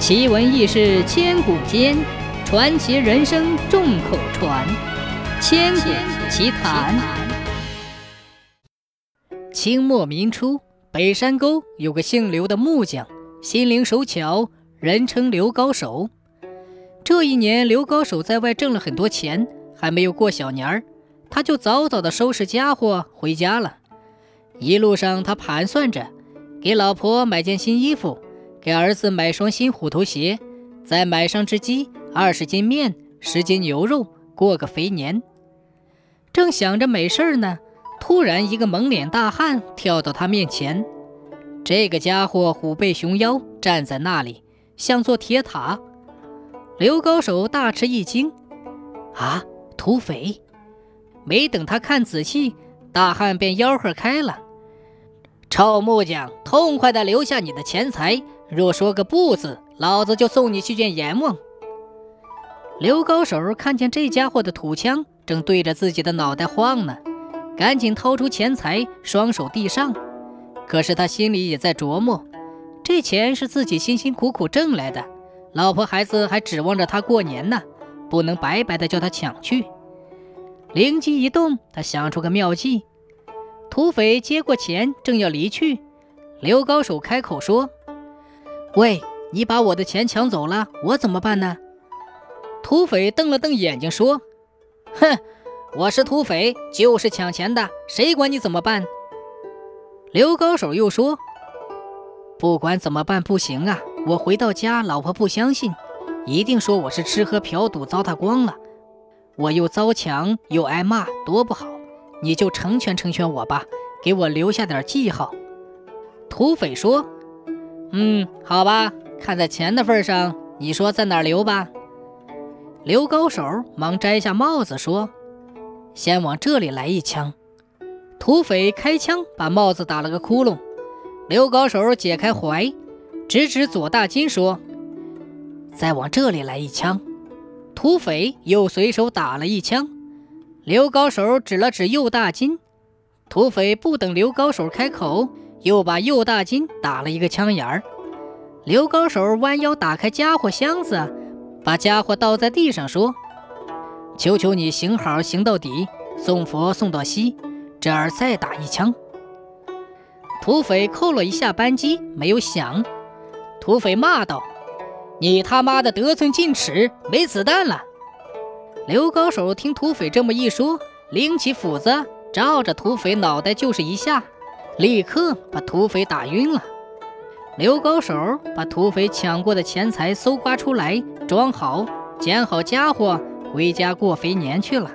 奇闻异事千古间，传奇人生众口传。千古奇谈。清末明初，北山沟有个姓刘的木匠，心灵手巧，人称刘高手。这一年，刘高手在外挣了很多钱，还没有过小年儿，他就早早的收拾家伙回家了。一路上，他盘算着给老婆买件新衣服。给儿子买双新虎头鞋，再买上只鸡、二十斤面、十斤牛肉，过个肥年。正想着没事儿呢，突然一个蒙脸大汉跳到他面前。这个家伙虎背熊腰，站在那里像座铁塔。刘高手大吃一惊：“啊，土匪！”没等他看仔细，大汉便吆喝开了：“臭木匠，痛快的留下你的钱财！”若说个不字，老子就送你去见阎王。刘高手看见这家伙的土枪正对着自己的脑袋晃呢，赶紧掏出钱财，双手递上。可是他心里也在琢磨，这钱是自己辛辛苦苦挣来的，老婆孩子还指望着他过年呢，不能白白的叫他抢去。灵机一动，他想出个妙计。土匪接过钱，正要离去，刘高手开口说。喂，你把我的钱抢走了，我怎么办呢？土匪瞪了瞪眼睛说：“哼，我是土匪，就是抢钱的，谁管你怎么办？”刘高手又说：“不管怎么办不行啊！我回到家，老婆不相信，一定说我是吃喝嫖赌糟蹋光了，我又遭抢又挨骂，多不好！你就成全成全我吧，给我留下点记号。”土匪说。嗯，好吧，看在钱的份上，你说在哪留吧？刘高手忙摘下帽子说：“先往这里来一枪。”土匪开枪把帽子打了个窟窿。刘高手解开怀，指指左大金说：“再往这里来一枪。”土匪又随手打了一枪。刘高手指了指右大金。土匪不等刘高手开口。又把右大金打了一个枪眼儿，刘高手弯腰打开家伙箱子，把家伙倒在地上，说：“求求你行好行到底，送佛送到西，这儿再打一枪。”土匪扣了一下扳机，没有响。土匪骂道：“你他妈的得寸进尺，没子弹了！”刘高手听土匪这么一说，拎起斧子，照着土匪脑袋就是一下。立刻把土匪打晕了。刘高手把土匪抢过的钱财搜刮出来，装好，捡好家伙，回家过肥年去了。